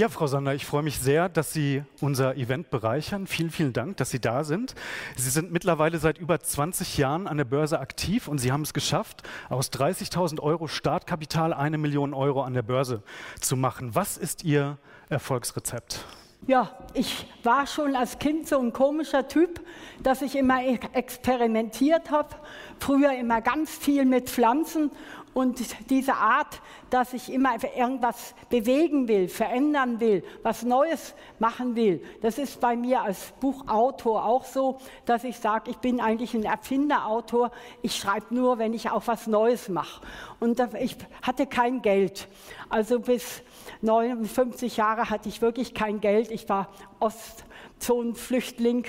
Ja, Frau Sander, ich freue mich sehr, dass Sie unser Event bereichern. Vielen, vielen Dank, dass Sie da sind. Sie sind mittlerweile seit über 20 Jahren an der Börse aktiv und Sie haben es geschafft, aus 30.000 Euro Startkapital eine Million Euro an der Börse zu machen. Was ist Ihr Erfolgsrezept? Ja, ich war schon als Kind so ein komischer Typ, dass ich immer experimentiert habe. Früher immer ganz viel mit Pflanzen und diese Art, dass ich immer irgendwas bewegen will, verändern will, was Neues machen will, das ist bei mir als Buchautor auch so, dass ich sage, ich bin eigentlich ein Erfinderautor. Ich schreibe nur, wenn ich auch was Neues mache. Und ich hatte kein Geld. Also bis 59 Jahre hatte ich wirklich kein Geld. Ich war Ostzonenflüchtling.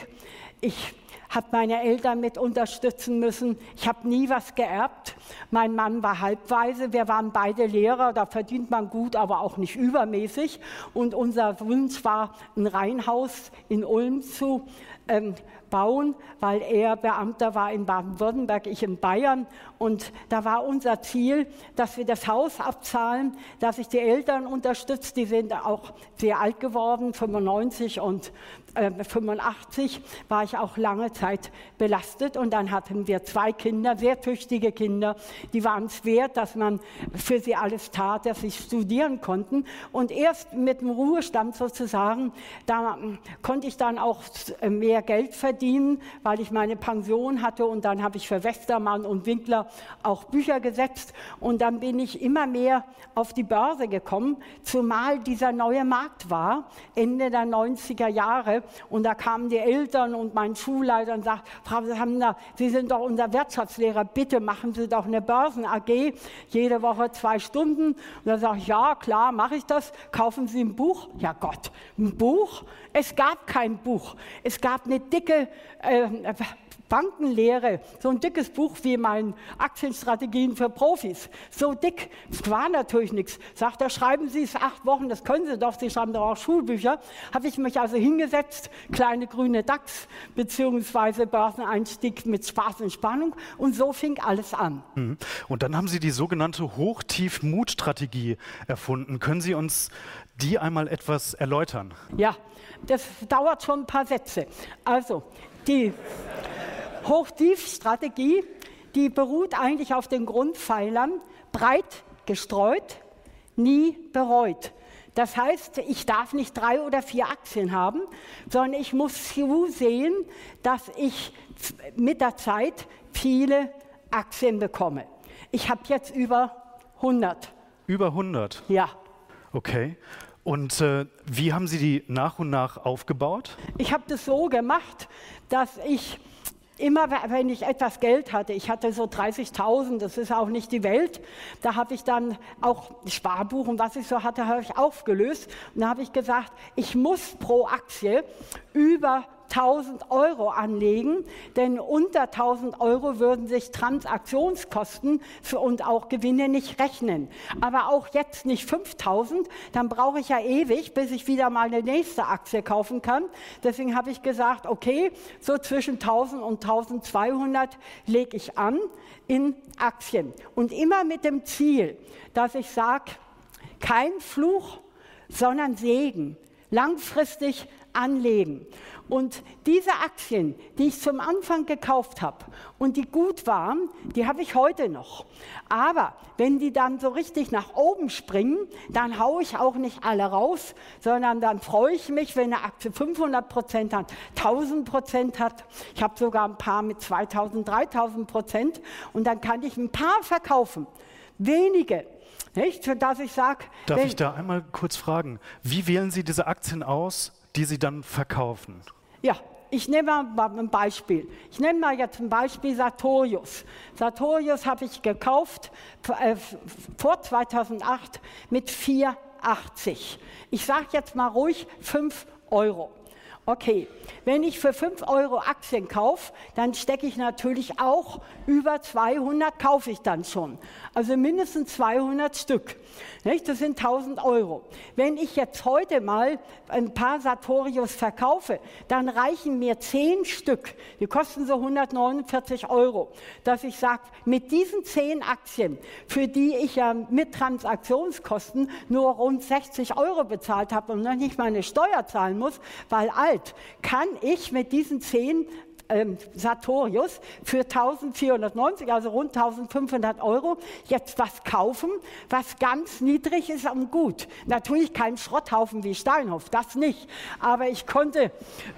Ich habe meine Eltern mit unterstützen müssen. Ich habe nie was geerbt. Mein Mann war halbweise. Wir waren beide Lehrer. Da verdient man gut, aber auch nicht übermäßig. Und unser Wunsch war, ein Reihenhaus in Ulm zu ähm, bauen, weil er Beamter war in Baden-Württemberg, ich in Bayern. Und da war unser Ziel, dass wir das Haus abzahlen, dass ich die Eltern unterstütze. Die sind auch sehr alt geworden, 95 und 85 war ich auch lange Zeit belastet. Und dann hatten wir zwei Kinder, sehr tüchtige Kinder. Die waren es wert, dass man für sie alles tat, dass sie studieren konnten. Und erst mit dem Ruhestand sozusagen, da konnte ich dann auch mehr Geld verdienen, weil ich meine Pension hatte. Und dann habe ich für Westermann und Winkler auch Bücher gesetzt und dann bin ich immer mehr auf die Börse gekommen, zumal dieser neue Markt war, Ende der 90er Jahre und da kamen die Eltern und mein Schulleiter und sagten, Frau Sammler, Sie sind doch unser Wirtschaftslehrer, bitte machen Sie doch eine Börsen-AG, jede Woche zwei Stunden. Und dann sage ich, ja klar, mache ich das, kaufen Sie ein Buch? Ja Gott, ein Buch? Es gab kein Buch. Es gab eine dicke äh, Bankenlehre, so ein dickes Buch wie mein Aktienstrategien für Profis. So dick, es war natürlich nichts. Sagt er, schreiben Sie es acht Wochen, das können Sie doch, Sie schreiben doch auch Schulbücher. Habe ich mich also hingesetzt, kleine grüne DAX, beziehungsweise Börseneinstieg mit Spaß und Spannung und so fing alles an. Mhm. Und dann haben Sie die sogenannte Hoch-Tief-Mut-Strategie erfunden. Können Sie uns die einmal etwas erläutern? Ja, das dauert schon ein paar Sätze. Also, die Hochtiefstrategie, die beruht eigentlich auf den Grundpfeilern breit gestreut, nie bereut. Das heißt, ich darf nicht drei oder vier Aktien haben, sondern ich muss zusehen, dass ich mit der Zeit viele Aktien bekomme. Ich habe jetzt über 100. Über 100? Ja. Okay. Und äh, wie haben Sie die nach und nach aufgebaut? Ich habe das so gemacht, dass ich immer wenn ich etwas Geld hatte, ich hatte so 30.000, das ist auch nicht die Welt, da habe ich dann auch Sparbuch und was ich so hatte, habe ich aufgelöst. Und da habe ich gesagt, ich muss pro Aktie über 1000 Euro anlegen, denn unter 1000 Euro würden sich Transaktionskosten und auch Gewinne nicht rechnen. Aber auch jetzt nicht 5000, dann brauche ich ja ewig, bis ich wieder mal eine nächste Aktie kaufen kann. Deswegen habe ich gesagt, okay, so zwischen 1000 und 1200 lege ich an in Aktien. Und immer mit dem Ziel, dass ich sage, kein Fluch, sondern Segen. Langfristig anlegen. Und diese Aktien, die ich zum Anfang gekauft habe und die gut waren, die habe ich heute noch. Aber wenn die dann so richtig nach oben springen, dann haue ich auch nicht alle raus, sondern dann freue ich mich, wenn eine Aktie 500 Prozent hat, 1000 Prozent hat. Ich habe sogar ein paar mit 2000, 3000 Prozent und dann kann ich ein paar verkaufen. Wenige. Nicht? Sodass ich sage. Darf ich da einmal kurz fragen? Wie wählen Sie diese Aktien aus, die Sie dann verkaufen? Ja, ich nehme mal ein Beispiel. Ich nehme mal jetzt ein Beispiel Sartorius. Sartorius habe ich gekauft äh, vor 2008 mit 4,80. Ich sage jetzt mal ruhig 5 Euro. Okay, wenn ich für 5 Euro Aktien kaufe, dann stecke ich natürlich auch über 200, kaufe ich dann schon. Also mindestens 200 Stück. Nicht? Das sind 1000 Euro. Wenn ich jetzt heute mal ein paar Sartorius verkaufe, dann reichen mir 10 Stück, die kosten so 149 Euro, dass ich sage, mit diesen 10 Aktien, für die ich ja mit Transaktionskosten nur rund 60 Euro bezahlt habe und noch nicht mal eine Steuer zahlen muss, weil alt, kann ich mit diesen 10 ähm, Sartorius für 1490, also rund 1500 Euro, jetzt was kaufen, was ganz niedrig ist und gut. Natürlich kein Schrotthaufen wie Steinhoff, das nicht. Aber ich konnte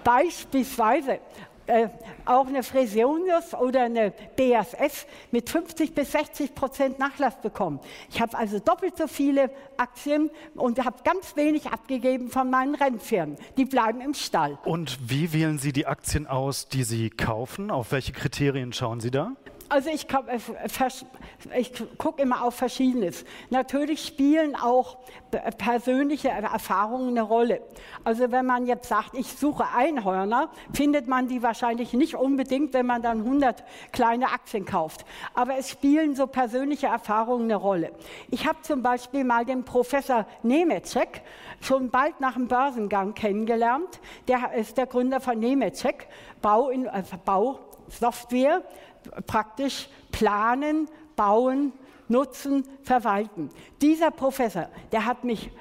beispielsweise äh, auch eine Fresenius oder eine BASF mit 50 bis 60 Prozent Nachlass bekommen. Ich habe also doppelt so viele Aktien und habe ganz wenig abgegeben von meinen Rennfirmen. Die bleiben im Stall. Und wie wählen Sie die Aktien aus, die Sie kaufen? Auf welche Kriterien schauen Sie da? Also ich, äh, ich gucke immer auf Verschiedenes. Natürlich spielen auch persönliche Erfahrungen eine Rolle. Also wenn man jetzt sagt, ich suche Einhörner, findet man die wahrscheinlich nicht unbedingt, wenn man dann 100 kleine Aktien kauft. Aber es spielen so persönliche Erfahrungen eine Rolle. Ich habe zum Beispiel mal den Professor Nemecek schon bald nach dem Börsengang kennengelernt. Der ist der Gründer von Nemecek, Bau, in, äh, Bausoftware praktisch planen, bauen, nutzen, verwalten. Dieser Professor, der hat mich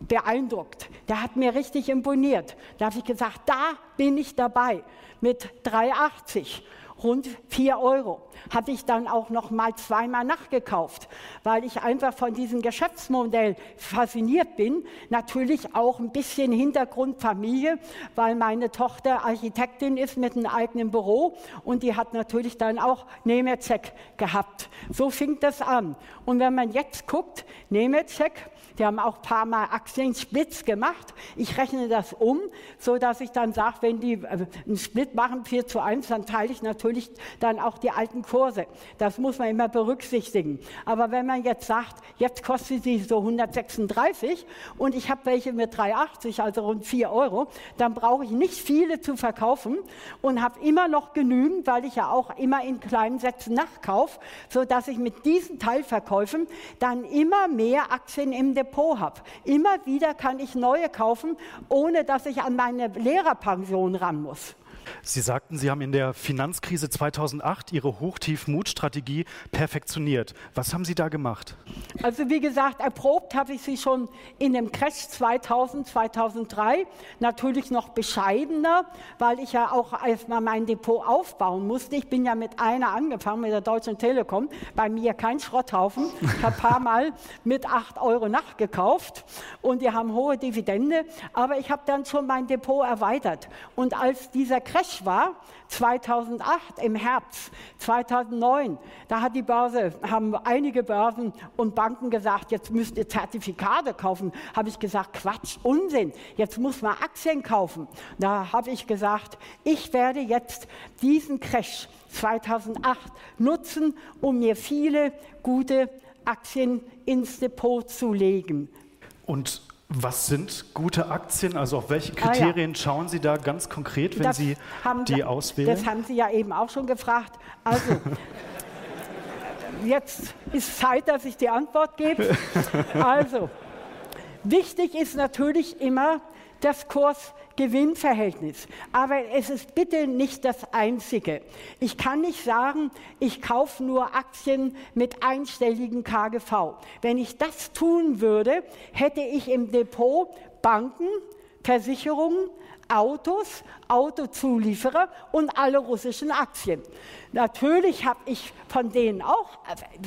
beeindruckt, der hat mir richtig imponiert. Da habe ich gesagt, da bin ich dabei mit 3,80 rund 4 Euro. Hatte ich dann auch noch mal zweimal nachgekauft, weil ich einfach von diesem Geschäftsmodell fasziniert bin. Natürlich auch ein bisschen Hintergrund Familie, weil meine Tochter Architektin ist mit einem eigenen Büro und die hat natürlich dann auch Nemetzek gehabt. So fing das an. Und wenn man jetzt guckt, Nemetzek, die haben auch ein paar Mal Aktiensplits gemacht. Ich rechne das um, so dass ich dann sage, wenn die äh, einen Split machen, 4 zu 1, dann teile ich natürlich dann auch die alten Kurse. Das muss man immer berücksichtigen. Aber wenn man jetzt sagt, jetzt kostet sie so 136 und ich habe welche mit 3,80, also rund 4 Euro, dann brauche ich nicht viele zu verkaufen und habe immer noch genügend, weil ich ja auch immer in kleinen Sätzen nachkaufe, sodass ich mit diesen Teilverkäufen dann immer mehr Aktien im Depot habe. Immer wieder kann ich neue kaufen, ohne dass ich an meine Lehrerpension ran muss. Sie sagten, Sie haben in der Finanzkrise 2008 Ihre Hochtief-Mut-Strategie perfektioniert. Was haben Sie da gemacht? Also wie gesagt, erprobt habe ich sie schon in dem Crash 2000, 2003. Natürlich noch bescheidener, weil ich ja auch erstmal mein Depot aufbauen musste. Ich bin ja mit einer angefangen, mit der Deutschen Telekom. Bei mir kein Schrotthaufen. Ich habe ein paar Mal mit 8 Euro nachgekauft und die haben hohe Dividende. Aber ich habe dann schon mein Depot erweitert. Und als dieser Crash Crash war, 2008 im Herbst, 2009, da hat die Börse, haben einige Börsen und Banken gesagt, jetzt müsst ihr Zertifikate kaufen. Habe ich gesagt, Quatsch, Unsinn, jetzt muss man Aktien kaufen. Da habe ich gesagt, ich werde jetzt diesen Crash 2008 nutzen, um mir viele gute Aktien ins Depot zu legen. Und was sind gute Aktien? Also auf welche Kriterien ah, ja. schauen Sie da ganz konkret, wenn das Sie die auswählen? Das haben Sie ja eben auch schon gefragt. Also jetzt ist Zeit, dass ich die Antwort gebe. Also wichtig ist natürlich immer das Kurs-Gewinn-Verhältnis. Aber es ist bitte nicht das Einzige. Ich kann nicht sagen, ich kaufe nur Aktien mit einstelligen KGV. Wenn ich das tun würde, hätte ich im Depot Banken, Versicherungen, Autos, Autozulieferer und alle russischen Aktien. Natürlich habe ich von denen auch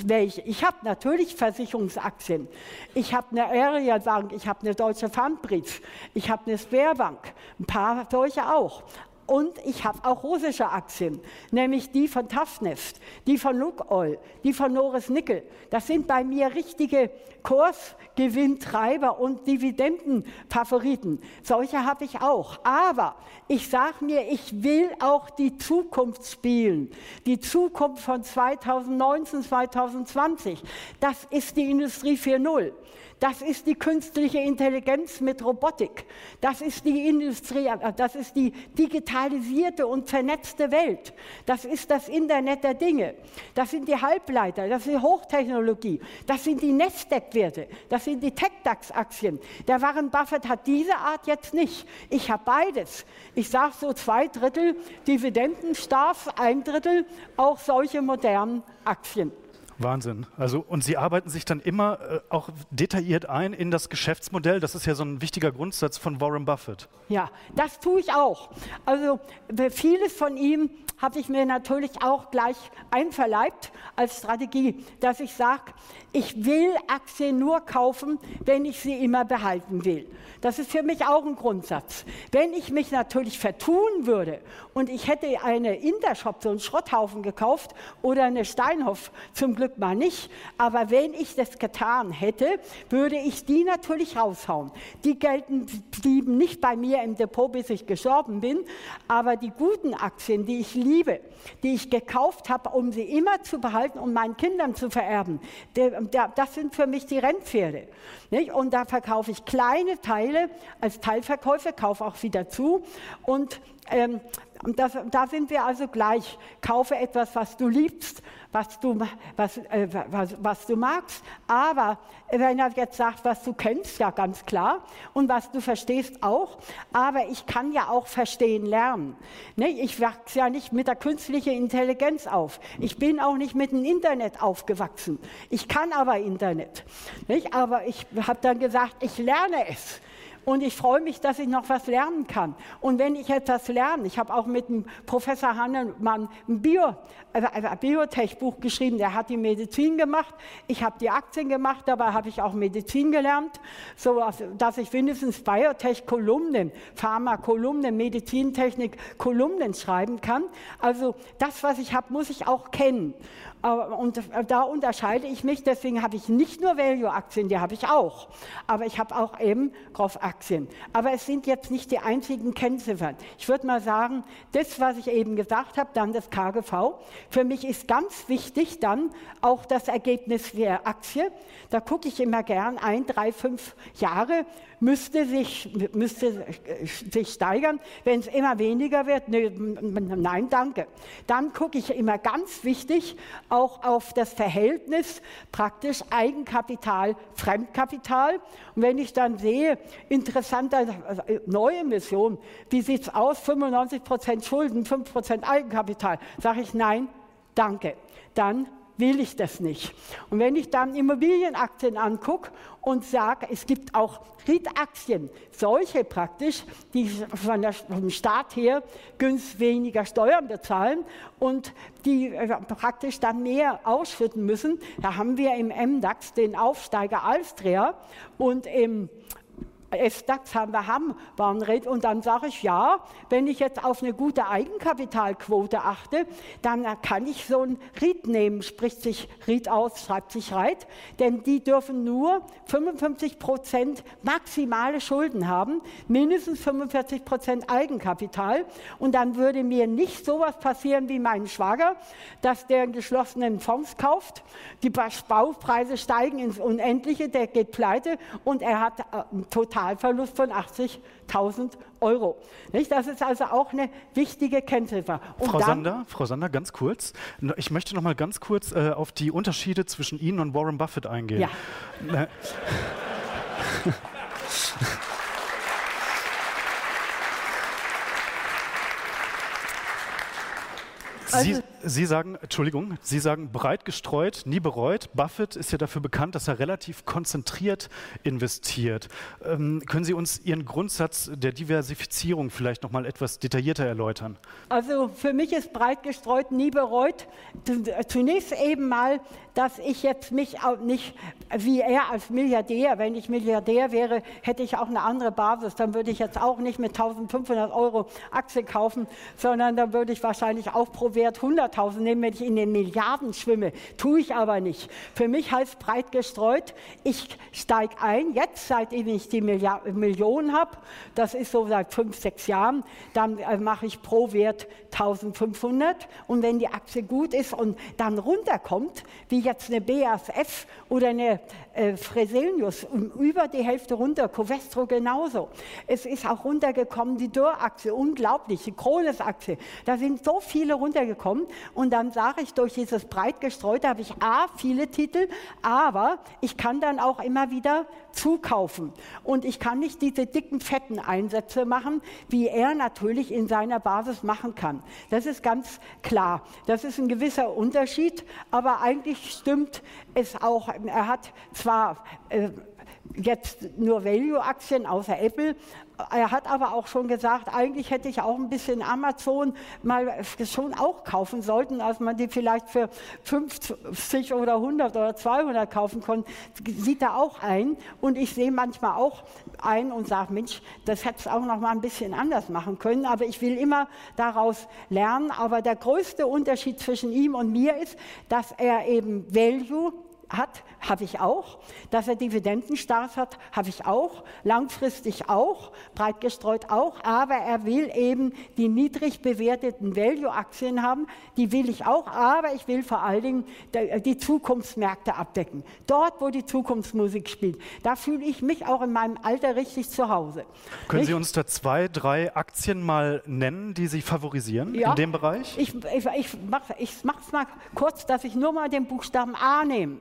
welche. Ich habe natürlich Versicherungsaktien. Ich habe eine Area Bank, ich habe eine Deutsche Pfandbrief, ich habe eine Sperrbank, ein paar solche auch. Und ich habe auch russische Aktien, nämlich die von Taftneft, die von Lukoil, die von Norris Nickel. Das sind bei mir richtige Kursgewinntreiber und Dividendenfavoriten. Solche habe ich auch. Aber ich sage mir, ich will auch die Zukunft spielen. Die Zukunft von 2019, 2020. Das ist die Industrie 4.0. Das ist die künstliche Intelligenz mit Robotik. Das ist die Industrie, das ist die digitalisierte und vernetzte Welt. Das ist das Internet der Dinge. Das sind die Halbleiter, das ist die Hochtechnologie. Das sind die Nasdaq-Werte, das sind die Tech-DAX-Aktien. Der Warren Buffett hat diese Art jetzt nicht. Ich habe beides. Ich sage so zwei Drittel Dividendenstarf, ein Drittel auch solche modernen Aktien. Wahnsinn. Also, und Sie arbeiten sich dann immer äh, auch detailliert ein in das Geschäftsmodell. Das ist ja so ein wichtiger Grundsatz von Warren Buffett. Ja, das tue ich auch. Also vieles von ihm habe ich mir natürlich auch gleich einverleibt als Strategie, dass ich sage, ich will Aktien nur kaufen, wenn ich sie immer behalten will. Das ist für mich auch ein Grundsatz. Wenn ich mich natürlich vertun würde und ich hätte eine Intershop, so einen Schrotthaufen gekauft oder eine Steinhoff, zum Glück mal nicht, aber wenn ich das getan hätte, würde ich die natürlich raushauen. Die gelten, blieben nicht bei mir im Depot, bis ich gestorben bin, aber die guten Aktien, die ich liebe, die ich gekauft habe, um sie immer zu behalten und meinen Kindern zu vererben, das sind für mich die Rennpferde. Und da verkaufe ich kleine Teile als Teilverkäufer, kaufe auch wieder zu und ähm, das, da sind wir also gleich. Kaufe etwas, was du liebst, was du, was, äh, was, was du magst. Aber wenn er jetzt sagt, was du kennst, ja ganz klar. Und was du verstehst auch. Aber ich kann ja auch verstehen lernen. Ne? Ich wachse ja nicht mit der künstlichen Intelligenz auf. Ich bin auch nicht mit dem Internet aufgewachsen. Ich kann aber Internet. Nicht? Aber ich habe dann gesagt, ich lerne es. Und ich freue mich, dass ich noch was lernen kann. Und wenn ich etwas lerne, ich habe auch mit dem Professor Hannemann ein Bio, also ein Biotech-Buch geschrieben, der hat die Medizin gemacht. Ich habe die Aktien gemacht, dabei habe ich auch Medizin gelernt, so dass ich wenigstens Biotech-Kolumnen, Pharma-Kolumnen, Medizintechnik-Kolumnen schreiben kann. Also das, was ich habe, muss ich auch kennen. Und da unterscheide ich mich, deswegen habe ich nicht nur Value-Aktien, die habe ich auch, aber ich habe auch eben Growth-Aktien. Aber es sind jetzt nicht die einzigen Kennziffern. Ich würde mal sagen, das, was ich eben gesagt habe, dann das KGV. Für mich ist ganz wichtig dann auch das Ergebnis der Aktie. Da gucke ich immer gern ein, drei, fünf Jahre müsste sich, müsste sich steigern. Wenn es immer weniger wird, ne, nein, danke. Dann gucke ich immer ganz wichtig auch auf das Verhältnis praktisch Eigenkapital, Fremdkapital. Und wenn ich dann sehe, interessante neue Mission, wie sieht es aus? 95 Prozent Schulden, 5 Prozent Eigenkapital. Sage ich nein, danke. Dann will ich das nicht. Und wenn ich dann Immobilienaktien angucke und sage, es gibt auch REIT-Aktien, solche praktisch, die von der, vom Staat her günstig weniger Steuern bezahlen und die äh, praktisch dann mehr ausschütten müssen, da haben wir im MDAX den Aufsteiger Alstria und im S-DAX haben wir Hambahnrät und dann sage ich, ja, wenn ich jetzt auf eine gute Eigenkapitalquote achte, dann kann ich so ein REIT nehmen, spricht sich REIT aus, schreibt sich REIT, denn die dürfen nur 55 Prozent maximale Schulden haben, mindestens 45 Prozent Eigenkapital. Und dann würde mir nicht sowas passieren wie mein Schwager, dass der einen geschlossenen Fonds kauft, die Baupreise steigen ins Unendliche, der geht pleite und er hat äh, total Totalverlust von 80.000 Euro. Nicht? Das ist also auch eine wichtige Kennziffer. Und Frau, Sander, Frau Sander, ganz kurz. Ich möchte noch mal ganz kurz äh, auf die Unterschiede zwischen Ihnen und Warren Buffett eingehen. Ja. Sie, also Sie sagen, Entschuldigung, Sie sagen breit gestreut, nie bereut. Buffett ist ja dafür bekannt, dass er relativ konzentriert investiert. Ähm, können Sie uns Ihren Grundsatz der Diversifizierung vielleicht noch mal etwas detaillierter erläutern? Also für mich ist breit gestreut, nie bereut. Zunächst eben mal, dass ich jetzt mich auch nicht wie er als Milliardär, wenn ich Milliardär wäre, hätte ich auch eine andere Basis. Dann würde ich jetzt auch nicht mit 1500 Euro Aktie kaufen, sondern dann würde ich wahrscheinlich auch pro Wert 100.000 nehmen, wenn ich in den Milliarden schwimme. Tue ich aber nicht. Für mich heißt breit gestreut, ich steige ein, jetzt seitdem ich die Milliard Millionen habe, das ist so seit fünf, sechs Jahren, dann äh, mache ich pro Wert 1500 und wenn die Aktie gut ist und dann runterkommt, wie jetzt eine BASF oder eine äh, Fresenius, um über die Hälfte runter, Covestro genauso. Es ist auch runtergekommen, die Dürr-Aktie, unglaublich, die Krones-Aktie, da sind so viele runtergekommen und dann sage ich, durch dieses breit gestreute habe ich A, viele Titel, aber ich kann dann auch immer wieder zukaufen und ich kann nicht diese dicken, fetten Einsätze machen, wie er natürlich in seiner Basis machen kann. Das ist ganz klar. Das ist ein gewisser Unterschied, aber eigentlich stimmt es auch. Er hat zwar äh, jetzt nur Value-Aktien außer Apple, er hat aber auch schon gesagt, eigentlich hätte ich auch ein bisschen Amazon mal schon auch kaufen sollten, als man die vielleicht für 50 oder 100 oder 200 kaufen konnte, sieht er auch ein. Und ich sehe manchmal auch ein und sage, Mensch, das hätte es auch noch mal ein bisschen anders machen können. Aber ich will immer daraus lernen. Aber der größte Unterschied zwischen ihm und mir ist, dass er eben Value hat, habe ich auch. Dass er Dividendenstarts hat, habe ich auch. Langfristig auch, breit gestreut auch. Aber er will eben die niedrig bewerteten Value-Aktien haben. Die will ich auch. Aber ich will vor allen Dingen die Zukunftsmärkte abdecken. Dort, wo die Zukunftsmusik spielt. Da fühle ich mich auch in meinem Alter richtig zu Hause. Können Nicht? Sie uns da zwei, drei Aktien mal nennen, die Sie favorisieren ja, in dem Bereich? Ich, ich, ich mache es mal kurz, dass ich nur mal den Buchstaben A nehme.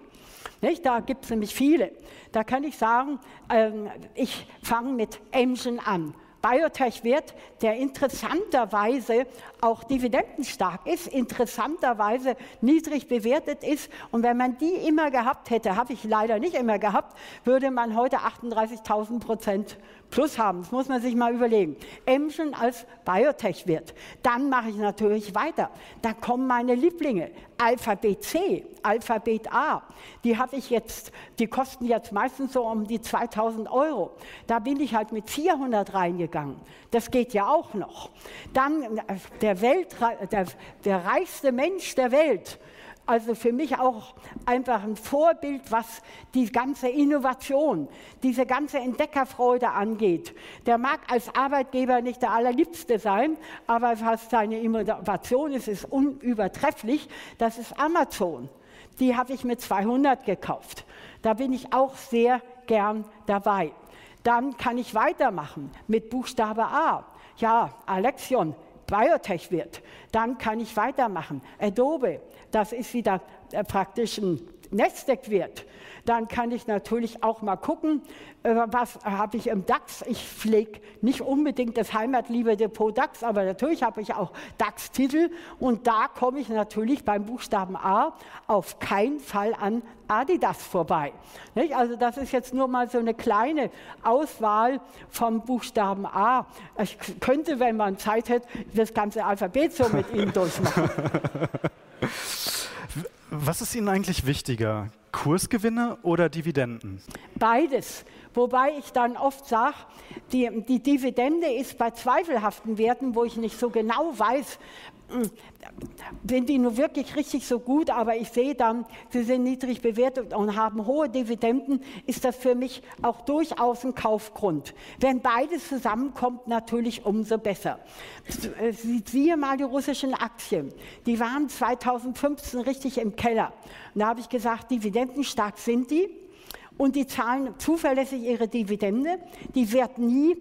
Nicht? Da gibt es nämlich viele. Da kann ich sagen, ähm, ich fange mit Amgen an. Biotech-Wert, der interessanterweise auch dividendenstark ist, interessanterweise niedrig bewertet ist. Und wenn man die immer gehabt hätte, habe ich leider nicht immer gehabt, würde man heute 38.000 Prozent plus haben. Das muss man sich mal überlegen. Emschen als Biotech-Wert. Dann mache ich natürlich weiter. Da kommen meine Lieblinge. Alphabet C, Alphabet A. Die habe ich jetzt, die kosten jetzt meistens so um die 2000 Euro. Da bin ich halt mit 400 reingegangen. Das geht ja auch noch. Dann äh, der, Welt, der, der reichste Mensch der Welt, also für mich auch einfach ein Vorbild, was die ganze Innovation, diese ganze Entdeckerfreude angeht. Der mag als Arbeitgeber nicht der allerliebste sein, aber was seine Innovation ist, ist unübertrefflich. Das ist Amazon. Die habe ich mit 200 gekauft. Da bin ich auch sehr gern dabei. Dann kann ich weitermachen mit Buchstabe A. Ja, Alexion, Biotech wird. Dann kann ich weitermachen. Adobe, das ist wieder äh, praktisch ein Netzwerkwert. Dann kann ich natürlich auch mal gucken, äh, was habe ich im DAX. Ich pflege nicht unbedingt das Heimatliebe Depot DAX, aber natürlich habe ich auch DAX-Titel und da komme ich natürlich beim Buchstaben A auf keinen Fall an Adidas vorbei. Also das ist jetzt nur mal so eine kleine Auswahl vom Buchstaben A. Ich könnte, wenn man Zeit hätte, das ganze Alphabet so mit Ihnen durchmachen. Was ist Ihnen eigentlich wichtiger, Kursgewinne oder Dividenden? Beides. Wobei ich dann oft sage, die, die Dividende ist bei zweifelhaften Werten, wo ich nicht so genau weiß, sind die nur wirklich richtig so gut, aber ich sehe dann, sie sind niedrig bewertet und haben hohe Dividenden, ist das für mich auch durchaus ein Kaufgrund. Wenn beides zusammenkommt, natürlich umso besser. Siehe mal die russischen Aktien. Die waren 2015 richtig im Keller. Und da habe ich gesagt, dividendenstark sind die und die zahlen zuverlässig ihre Dividende. Die wird nie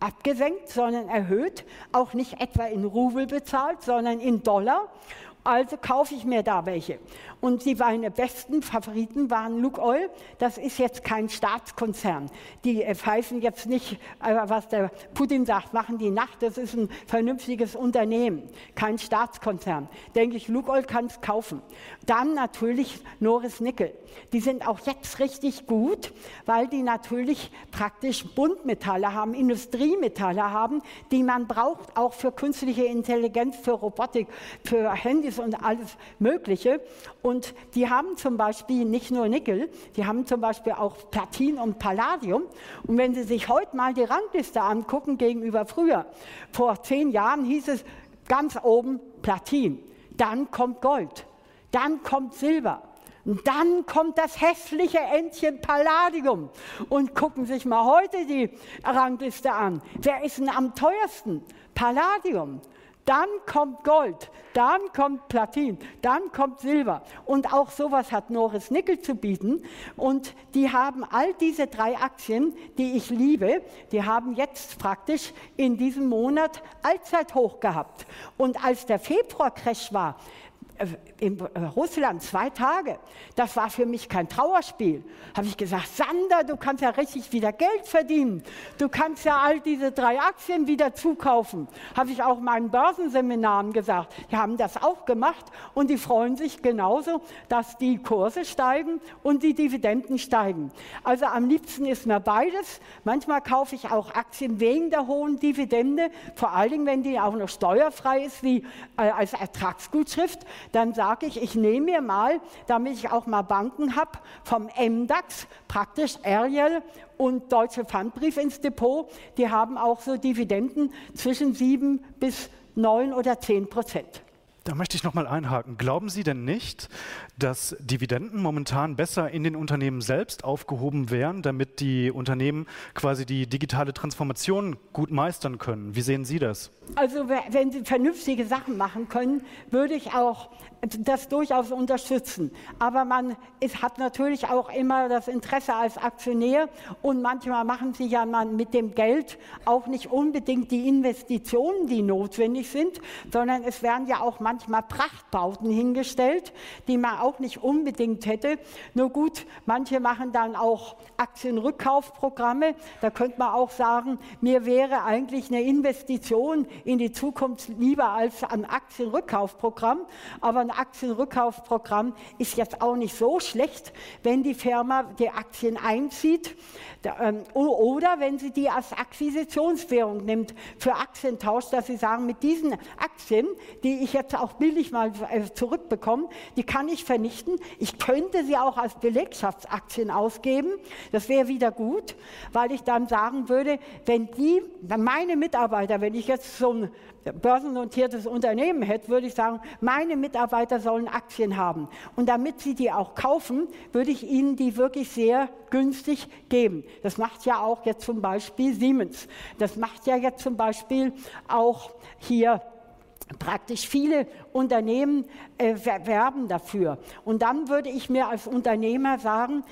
abgesenkt, sondern erhöht, auch nicht etwa in Rubel bezahlt, sondern in Dollar. Also kaufe ich mir da welche. Und die meine besten Favoriten waren Luke Oil. Das ist jetzt kein Staatskonzern. Die äh, pfeifen jetzt nicht, äh, was der Putin sagt, machen die Nacht. Das ist ein vernünftiges Unternehmen, kein Staatskonzern. Denke ich, Luke Oil kann es kaufen. Dann natürlich Norris Nickel. Die sind auch jetzt richtig gut, weil die natürlich praktisch Buntmetalle haben, Industriemetalle haben, die man braucht, auch für künstliche Intelligenz, für Robotik, für Handys und alles Mögliche. Und die haben zum Beispiel nicht nur Nickel, die haben zum Beispiel auch Platin und Palladium. Und wenn Sie sich heute mal die Rangliste angucken gegenüber früher, vor zehn Jahren hieß es ganz oben Platin, dann kommt Gold, dann kommt Silber. Und dann kommt das hässliche Entchen Palladium. Und gucken sich mal heute die Rangliste an. Wer ist denn am teuersten? Palladium dann kommt Gold, dann kommt Platin, dann kommt Silber. Und auch sowas hat Norris Nickel zu bieten. Und die haben all diese drei Aktien, die ich liebe, die haben jetzt praktisch in diesem Monat Allzeithoch gehabt. Und als der Februar-Crash war, in äh, Russland zwei Tage. Das war für mich kein Trauerspiel. Habe ich gesagt, Sander, du kannst ja richtig wieder Geld verdienen. Du kannst ja all diese drei Aktien wieder zukaufen. Habe ich auch meinen Börsenseminaren gesagt. Die haben das auch gemacht und die freuen sich genauso, dass die Kurse steigen und die Dividenden steigen. Also am liebsten ist mir beides. Manchmal kaufe ich auch Aktien wegen der hohen Dividende, vor allen Dingen, wenn die auch noch steuerfrei ist, wie äh, als Ertragsgutschrift dann sage ich, ich nehme mir mal, damit ich auch mal Banken habe, vom MDAX praktisch Ariel und Deutsche Pfandbrief ins Depot. Die haben auch so Dividenden zwischen 7 bis 9 oder 10 Prozent. Da möchte ich noch mal einhaken. Glauben Sie denn nicht, dass Dividenden momentan besser in den Unternehmen selbst aufgehoben wären, damit die Unternehmen quasi die digitale Transformation gut meistern können? Wie sehen Sie das? Also wenn Sie vernünftige Sachen machen können, würde ich auch das durchaus unterstützen. Aber man ist, hat natürlich auch immer das Interesse als Aktionär und manchmal machen Sie ja man mit dem Geld auch nicht unbedingt die Investitionen, die notwendig sind, sondern es werden ja auch manchmal Prachtbauten hingestellt, die man auch nicht unbedingt hätte. Nur gut, manche machen dann auch Aktienrückkaufprogramme. Da könnte man auch sagen, mir wäre eigentlich eine Investition in die Zukunft lieber als ein Aktienrückkaufprogramm. Aber ein Aktienrückkaufprogramm ist jetzt auch nicht so schlecht, wenn die Firma die Aktien einzieht ähm, oder wenn sie die als Akquisitionswährung nimmt für Aktientausch, dass sie sagen, mit diesen Aktien, die ich jetzt auch billig mal äh, zurückbekomme, die kann ich vernichten. Ich könnte sie auch als Belegschaftsaktien ausgeben. Das wäre wieder gut, weil ich dann sagen würde, wenn die, meine Mitarbeiter, wenn ich jetzt so ein börsennotiertes Unternehmen hätte, würde ich sagen, meine Mitarbeiter sollen Aktien haben. Und damit sie die auch kaufen, würde ich ihnen die wirklich sehr günstig geben. Das macht ja auch jetzt zum Beispiel Siemens. Das macht ja jetzt zum Beispiel auch hier praktisch viele Unternehmen äh, werben dafür. Und dann würde ich mir als Unternehmer sagen,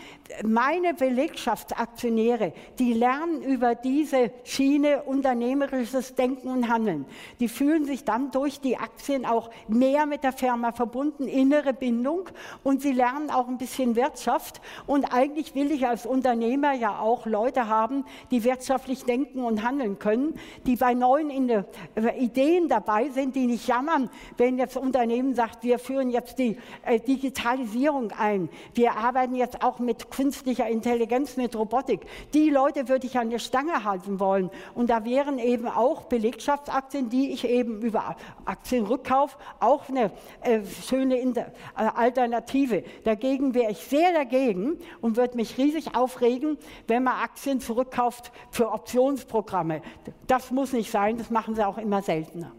meine Belegschaftsaktionäre, die lernen über diese Schiene unternehmerisches Denken und Handeln. Die fühlen sich dann durch die Aktien auch mehr mit der Firma verbunden, innere Bindung und sie lernen auch ein bisschen Wirtschaft. Und eigentlich will ich als Unternehmer ja auch Leute haben, die wirtschaftlich denken und handeln können, die bei neuen Ideen dabei sind, die nicht jammern, wenn jetzt Unternehmen sagt, wir führen jetzt die äh, Digitalisierung ein, wir arbeiten jetzt auch mit künstlicher Intelligenz, mit Robotik. Die Leute würde ich an der Stange halten wollen. Und da wären eben auch Belegschaftsaktien, die ich eben über Aktienrückkauf auch eine äh, schöne Inter äh, Alternative. Dagegen wäre ich sehr dagegen und würde mich riesig aufregen, wenn man Aktien zurückkauft für Optionsprogramme. Das muss nicht sein, das machen sie auch immer seltener.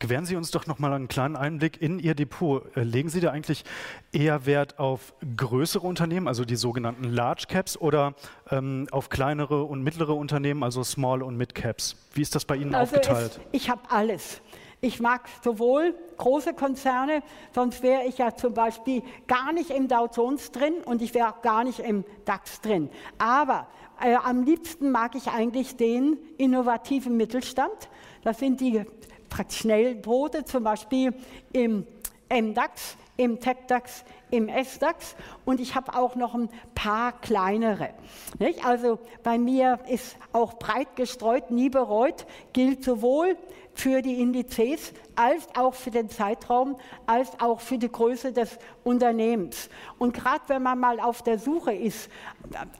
Gewähren Sie uns doch noch mal einen kleinen Einblick in Ihr Depot. Äh, legen Sie da eigentlich eher Wert auf größere Unternehmen, also die sogenannten Large Caps, oder ähm, auf kleinere und mittlere Unternehmen, also Small und Mid Caps? Wie ist das bei Ihnen also aufgeteilt? Es, ich habe alles. Ich mag sowohl große Konzerne, sonst wäre ich ja zum Beispiel gar nicht im Dow Jones drin und ich wäre auch gar nicht im DAX drin. Aber äh, am liebsten mag ich eigentlich den innovativen Mittelstand. Das sind die Schnellboote, zum Beispiel im MDAX, im TechDAX, im SDAX und ich habe auch noch ein paar kleinere. Nicht? Also bei mir ist auch breit gestreut, nie bereut, gilt sowohl für die Indizes als auch für den Zeitraum, als auch für die Größe des Unternehmens. Und gerade wenn man mal auf der Suche ist,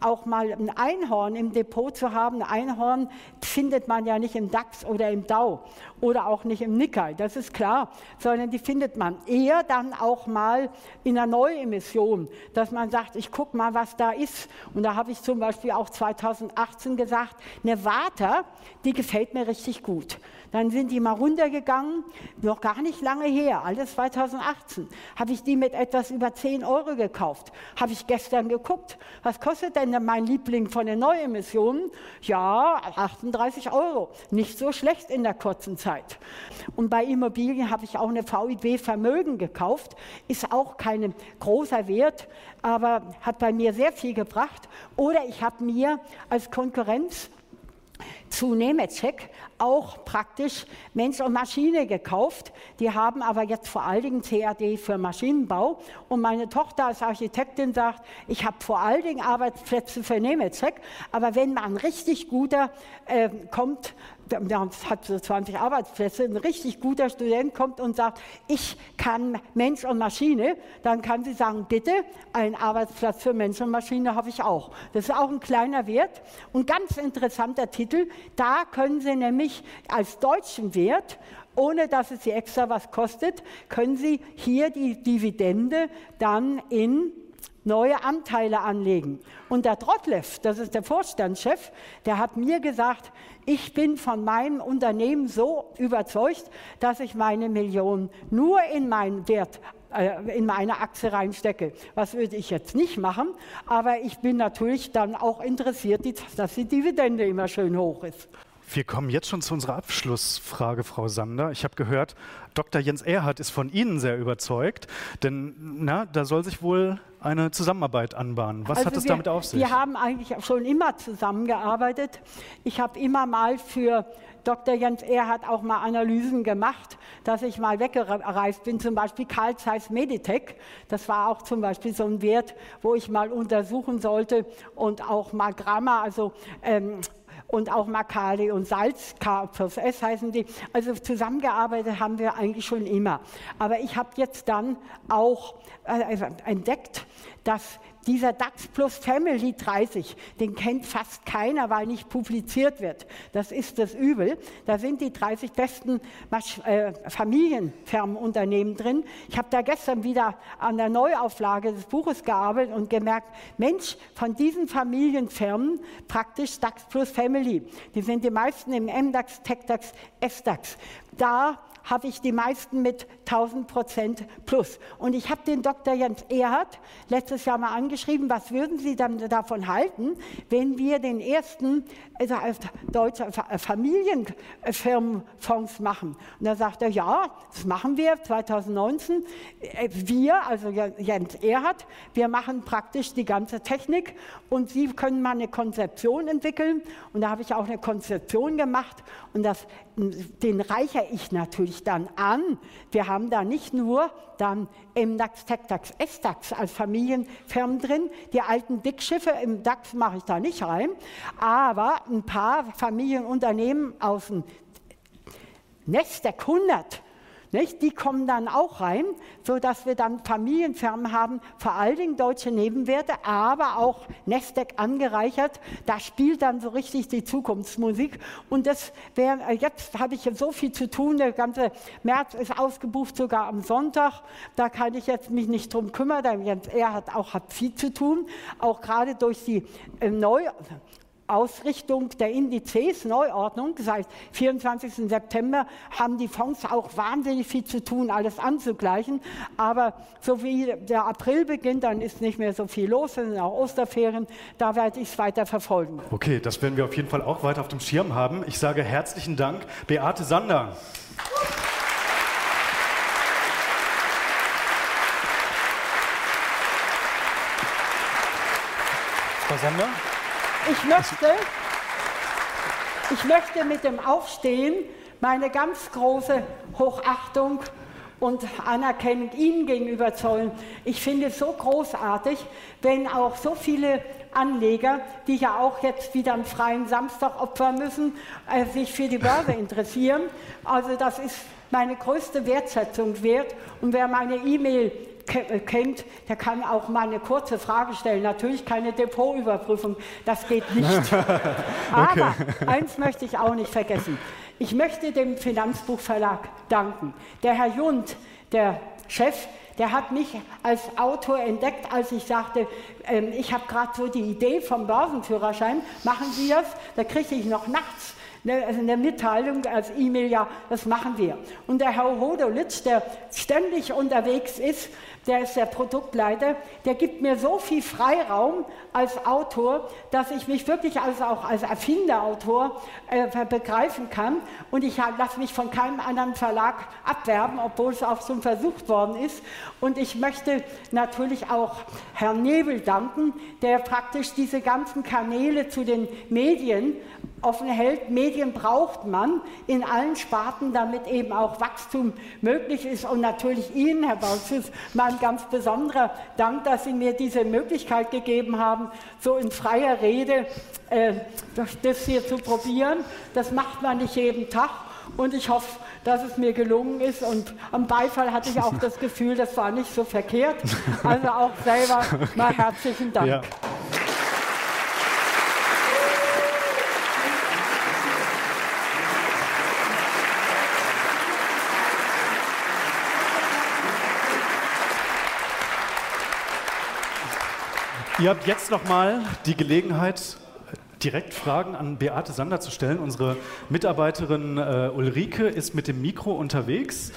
auch mal ein Einhorn im Depot zu haben, ein Einhorn findet man ja nicht im DAX oder im DAO oder auch nicht im Nikkei, das ist klar, sondern die findet man eher dann auch mal in einer Neuemission, dass man sagt, ich gucke mal, was da ist. Und da habe ich zum Beispiel auch 2018 gesagt, eine Vata, die gefällt mir richtig gut. Dann sind die mal runtergegangen, noch gar nicht lange her, alles 2018, habe ich die mit etwas über 10 Euro gekauft. Habe ich gestern geguckt, was kostet denn mein Liebling von den Neuemissionen? Ja, 38 Euro. Nicht so schlecht in der kurzen Zeit. Und bei Immobilien habe ich auch eine VIB Vermögen gekauft. Ist auch kein großer Wert, aber hat bei mir sehr viel gebracht. Oder ich habe mir als Konkurrenz zu Nemetschek auch praktisch Mensch und Maschine gekauft. Die haben aber jetzt vor allen Dingen CAD für Maschinenbau. Und meine Tochter als Architektin sagt, ich habe vor allen Dingen Arbeitsplätze für Nemetschek. Aber wenn man richtig guter äh, kommt, hat so 20 Arbeitsplätze, ein richtig guter Student kommt und sagt, ich kann Mensch und Maschine, dann kann sie sagen, bitte, einen Arbeitsplatz für Mensch und Maschine habe ich auch. Das ist auch ein kleiner Wert und ganz interessanter Titel. Da können Sie nämlich als deutschen Wert ohne dass es Sie extra was kostet, können Sie hier die Dividende dann in neue Anteile anlegen. Und der Trotlev, das ist der Vorstandschef, der hat mir gesagt, ich bin von meinem Unternehmen so überzeugt, dass ich meine Million nur in meinen Wert äh, in meine Aktie reinstecke. Was würde ich jetzt nicht machen, aber ich bin natürlich dann auch interessiert, dass die Dividende immer schön hoch ist. Wir kommen jetzt schon zu unserer Abschlussfrage, Frau Sander. Ich habe gehört, Dr. Jens Erhardt ist von Ihnen sehr überzeugt, denn na, da soll sich wohl eine Zusammenarbeit anbahnen. Was also hat es damit auf sich? Wir haben eigentlich schon immer zusammengearbeitet. Ich habe immer mal für Dr. Jens Erhardt auch mal Analysen gemacht, dass ich mal weggereist bin, zum Beispiel Carl Zeiss Meditech. Das war auch zum Beispiel so ein Wert, wo ich mal untersuchen sollte und auch mal Gramma, also ähm, und auch Makali und Salz, K plus S heißen die. Also zusammengearbeitet haben wir eigentlich schon immer. Aber ich habe jetzt dann auch äh, entdeckt, dass dieser DAX Plus Family 30, den kennt fast keiner, weil nicht publiziert wird. Das ist das Übel. Da sind die 30 besten äh, Familienfirmenunternehmen drin. Ich habe da gestern wieder an der Neuauflage des Buches gearbeitet und gemerkt, Mensch, von diesen Familienfirmen praktisch DAX Plus Family, die sind die meisten im MDAX, TechDAX, SDAX. Da habe ich die meisten mit 1000 Prozent plus. Und ich habe den Dr. Jens Erhardt letztes Jahr mal angeschrieben, was würden Sie dann davon halten, wenn wir den ersten also deutsche Familienfirmenfonds machen? Und da sagt er, ja, das machen wir 2019. Äh, wir, also Jens Erhardt, wir machen praktisch die ganze Technik und Sie können mal eine Konzeption entwickeln. Und da habe ich auch eine Konzeption gemacht und das, den reichere ich natürlich dann an. Wir haben da nicht nur dann im DAX, TechDAX, SDAX als Familienfirmen drin. Die alten Dickschiffe im DAX mache ich da nicht rein, aber ein paar Familienunternehmen aus dem Nasdaq 100 nicht? Die kommen dann auch rein, sodass wir dann Familienfirmen haben, vor allen Dingen deutsche Nebenwerte, aber auch Nasdaq angereichert. Da spielt dann so richtig die Zukunftsmusik. Und das wär, äh, jetzt habe ich so viel zu tun. Der ganze März ist ausgebucht, sogar am Sonntag. Da kann ich jetzt mich nicht drum kümmern. Er hat auch hat viel zu tun, auch gerade durch die äh, Neu Ausrichtung der Indizes, Neuordnung. Seit 24. September haben die Fonds auch wahnsinnig viel zu tun, alles anzugleichen. Aber so wie der April beginnt, dann ist nicht mehr so viel los, es sind auch Osterferien. Da werde ich es weiter verfolgen. Okay, das werden wir auf jeden Fall auch weiter auf dem Schirm haben. Ich sage herzlichen Dank, Beate Sander. Frau Sander? Ich möchte, ich möchte mit dem Aufstehen meine ganz große Hochachtung und Anerkennung Ihnen gegenüber zollen. Ich finde es so großartig, wenn auch so viele Anleger, die ja auch jetzt wieder einen freien Samstag opfern müssen, äh, sich für die Börse interessieren. Also das ist meine größte Wertschätzung wert. Und wer meine E-Mail kennt, der kann auch mal eine kurze Frage stellen. Natürlich keine Depotüberprüfung, das geht nicht. Aber eins möchte ich auch nicht vergessen. Ich möchte dem Finanzbuchverlag danken. Der Herr Jund, der Chef, der hat mich als Autor entdeckt, als ich sagte, ähm, ich habe gerade so die Idee vom Börsenführerschein, machen Sie das? Da kriege ich noch nachts eine, also eine Mitteilung als E-Mail, ja, das machen wir. Und der Herr Hodolitz, der ständig unterwegs ist, der ist der Produktleiter, der gibt mir so viel Freiraum als Autor, dass ich mich wirklich als auch als Erfinderautor äh, begreifen kann. Und ich lasse mich von keinem anderen Verlag abwerben, obwohl es auch schon versucht worden ist. Und ich möchte natürlich auch Herrn Nebel danken, der praktisch diese ganzen Kanäle zu den Medien offen hält. Medien braucht man in allen Sparten, damit eben auch Wachstum möglich ist. Und natürlich Ihnen, Herr Bautzus, mein ganz besonderer Dank, dass Sie mir diese Möglichkeit gegeben haben, so in freier Rede äh, das hier zu probieren. Das macht man nicht jeden Tag. Und ich hoffe, dass es mir gelungen ist. Und am Beifall hatte ich auch das Gefühl, das war nicht so verkehrt. Also auch selber mal herzlichen Dank. Ja. Ihr habt jetzt noch mal die Gelegenheit, direkt Fragen an Beate Sander zu stellen. Unsere Mitarbeiterin äh, Ulrike ist mit dem Mikro unterwegs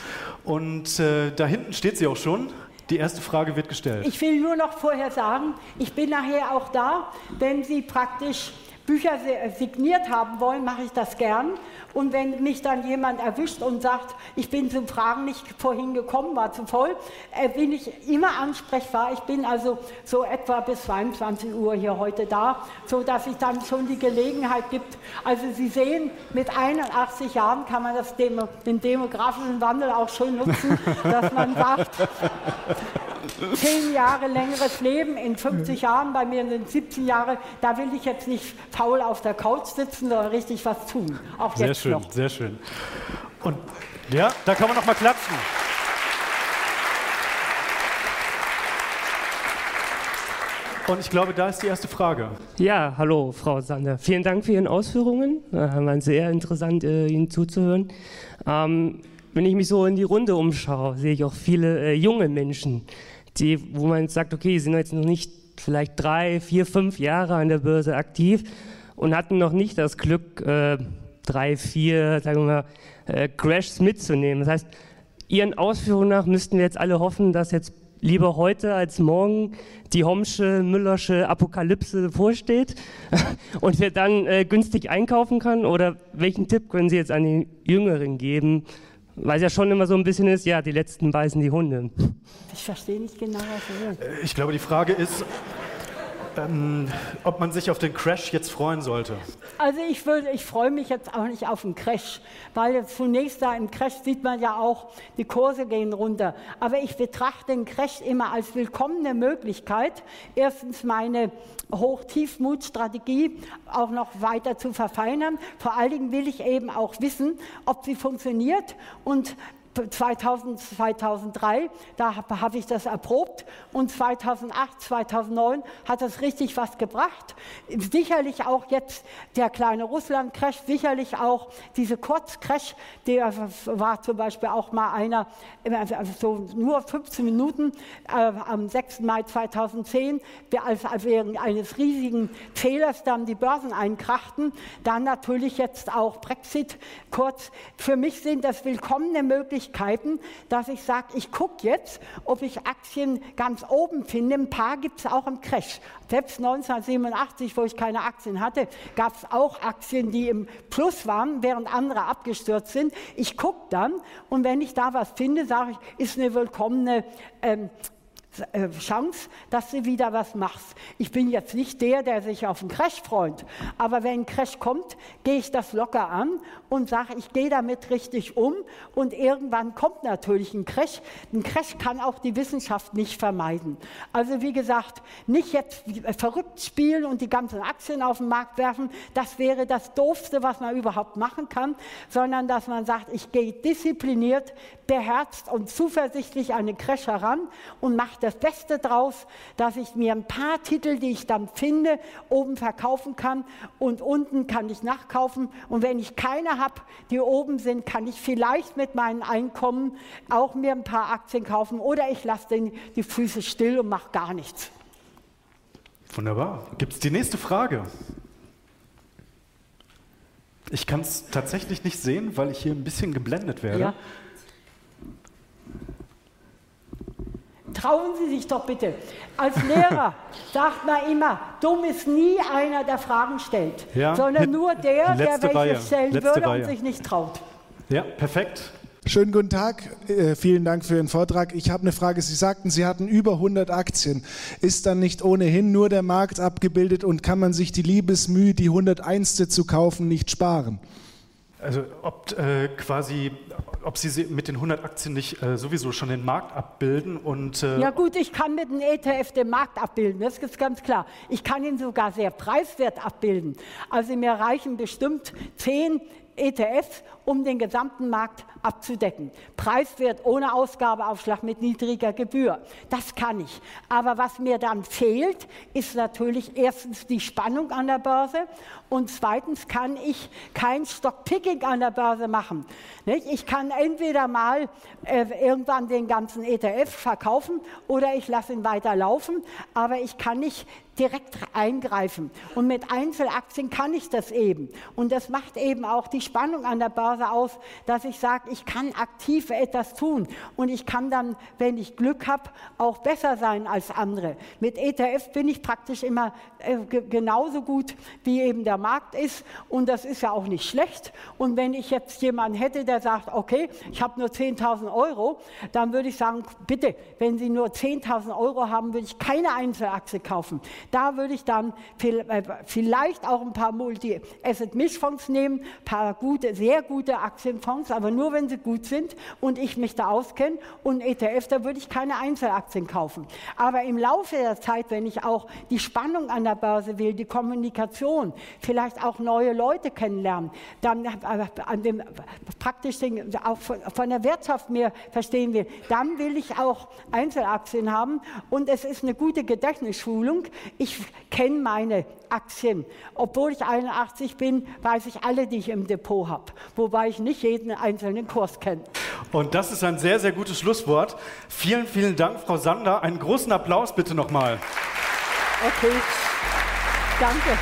und äh, da hinten steht sie auch schon. Die erste Frage wird gestellt. Ich will nur noch vorher sagen, ich bin nachher auch da, wenn Sie praktisch Bücher signiert haben wollen, mache ich das gern. Und wenn mich dann jemand erwischt und sagt, ich bin zum Fragen nicht vorhin gekommen, war zu voll, äh, bin ich immer ansprechbar. Ich bin also so etwa bis 22 Uhr hier heute da, so dass es dann schon die Gelegenheit gibt. Also Sie sehen, mit 81 Jahren kann man das Demo, den demografischen Wandel auch schön nutzen, dass man sagt, zehn Jahre längeres Leben, in 50 Jahren, bei mir sind 17 Jahre, da will ich jetzt nicht faul auf der Couch sitzen, sondern richtig was tun. Auch jetzt schön, noch. sehr schön. Und ja, da kann man noch mal klatschen. Und ich glaube, da ist die erste Frage. Ja, hallo, Frau Sander. Vielen Dank für Ihren Ausführungen. Äh, war sehr interessant, äh, Ihnen zuzuhören. Ähm, wenn ich mich so in die Runde umschaue, sehe ich auch viele äh, junge Menschen, die, wo man sagt, okay, die sind jetzt noch nicht vielleicht drei, vier, fünf Jahre an der Börse aktiv und hatten noch nicht das Glück, äh, drei, vier, sagen wir mal, äh, Crashs mitzunehmen. Das heißt, Ihren Ausführungen nach müssten wir jetzt alle hoffen, dass jetzt lieber heute als morgen die Homsche, Müllersche Apokalypse vorsteht und wir dann äh, günstig einkaufen können? Oder welchen Tipp können Sie jetzt an die Jüngeren geben? Weil es ja schon immer so ein bisschen ist, ja, die Letzten beißen die Hunde. Ich verstehe nicht genau, was er will. Ich glaube, die Frage ist, ähm, ob man sich auf den Crash jetzt freuen sollte. Also ich, ich freue mich jetzt auch nicht auf den Crash, weil jetzt zunächst da im Crash sieht man ja auch, die Kurse gehen runter. Aber ich betrachte den Crash immer als willkommene Möglichkeit, erstens meine Hoch-Tiefmut-Strategie auch noch weiter zu verfeinern. Vor allen Dingen will ich eben auch wissen, ob sie funktioniert und 2000, 2003, da habe hab ich das erprobt und 2008, 2009 hat das richtig was gebracht. Sicherlich auch jetzt der kleine Russland-Crash, sicherlich auch diese Kurz-Crash, der war zum Beispiel auch mal einer, also so nur 15 Minuten äh, am 6. Mai 2010, als, als während eines riesigen Fehlers dann die Börsen einkrachten. Dann natürlich jetzt auch Brexit kurz. Für mich sind das willkommene Möglichkeiten, Möglichkeiten, dass ich sage, ich gucke jetzt, ob ich Aktien ganz oben finde. Ein paar gibt es auch im Crash. Selbst 1987, wo ich keine Aktien hatte, gab es auch Aktien, die im Plus waren, während andere abgestürzt sind. Ich gucke dann und wenn ich da was finde, sage ich, ist eine willkommene ähm, äh, Chance, dass du wieder was machst. Ich bin jetzt nicht der, der sich auf einen Crash freut, aber wenn ein Crash kommt, gehe ich das locker an und sage, ich gehe damit richtig um und irgendwann kommt natürlich ein Crash. Ein Crash kann auch die Wissenschaft nicht vermeiden. Also wie gesagt, nicht jetzt verrückt spielen und die ganzen Aktien auf den Markt werfen, das wäre das Doofste, was man überhaupt machen kann, sondern dass man sagt, ich gehe diszipliniert, beherzt und zuversichtlich an den Crash heran und mache das Beste draus, dass ich mir ein paar Titel, die ich dann finde, oben verkaufen kann und unten kann ich nachkaufen. Und wenn ich keine habe, die oben sind, kann ich vielleicht mit meinem Einkommen auch mir ein paar Aktien kaufen oder ich lasse die Füße still und mache gar nichts. Wunderbar. Gibt es die nächste Frage? Ich kann es tatsächlich nicht sehen, weil ich hier ein bisschen geblendet werde. Ja. Trauen Sie sich doch bitte. Als Lehrer sagt man immer, dumm ist nie einer, der Fragen stellt, ja, sondern nur der, der welche Reihe. stellen Letzte würde Reihe. und sich nicht traut. Ja, perfekt. Schönen guten Tag, äh, vielen Dank für Ihren Vortrag. Ich habe eine Frage. Sie sagten, Sie hatten über 100 Aktien. Ist dann nicht ohnehin nur der Markt abgebildet und kann man sich die Liebesmühe, die 101. zu kaufen, nicht sparen? Also ob äh, quasi, ob Sie mit den 100 Aktien nicht äh, sowieso schon den Markt abbilden und... Äh ja gut, ich kann mit dem ETF den Markt abbilden, das ist ganz klar. Ich kann ihn sogar sehr preiswert abbilden. Also mir reichen bestimmt 10 ETFs, um den gesamten Markt abzudecken. Preiswert ohne Ausgabeaufschlag mit niedriger Gebühr. Das kann ich. Aber was mir dann fehlt, ist natürlich erstens die Spannung an der Börse und zweitens kann ich kein Stockpicking an der Börse machen. Ich kann entweder mal äh, irgendwann den ganzen ETF verkaufen oder ich lasse ihn weiter laufen, aber ich kann nicht direkt eingreifen. Und mit Einzelaktien kann ich das eben. Und das macht eben auch die Spannung an der Börse aus, dass ich sage, ich kann aktiv etwas tun. Und ich kann dann, wenn ich Glück habe, auch besser sein als andere. Mit ETF bin ich praktisch immer äh, genauso gut, wie eben der Markt ist. Und das ist ja auch nicht schlecht. Und wenn ich jetzt jemanden hätte, der sagt, okay, ich habe nur 10.000 Euro, dann würde ich sagen, bitte, wenn Sie nur 10.000 Euro haben, würde ich keine Einzelaktie kaufen. Da würde ich dann äh, vielleicht auch ein paar Multi-Asset-Mischfonds nehmen, ein paar gute, sehr gute Aktienfonds, aber nur wenn sie gut sind und ich mich da auskenne. Und ETF, da würde ich keine Einzelaktien kaufen. Aber im Laufe der Zeit, wenn ich auch die Spannung an der Börse will, die Kommunikation, vielleicht auch neue Leute kennenlernen, dann äh, dem praktisch auch von der Wirtschaft mehr verstehen will, dann will ich auch Einzelaktien haben. Und es ist eine gute Gedächtnisschulung. Ich kenne meine Aktien. Obwohl ich 81 bin, weiß ich alle, die ich im Depot habe. Wobei ich nicht jeden einzelnen Kurs kenne. Und das ist ein sehr, sehr gutes Schlusswort. Vielen, vielen Dank, Frau Sander. Einen großen Applaus bitte nochmal. Okay. Danke.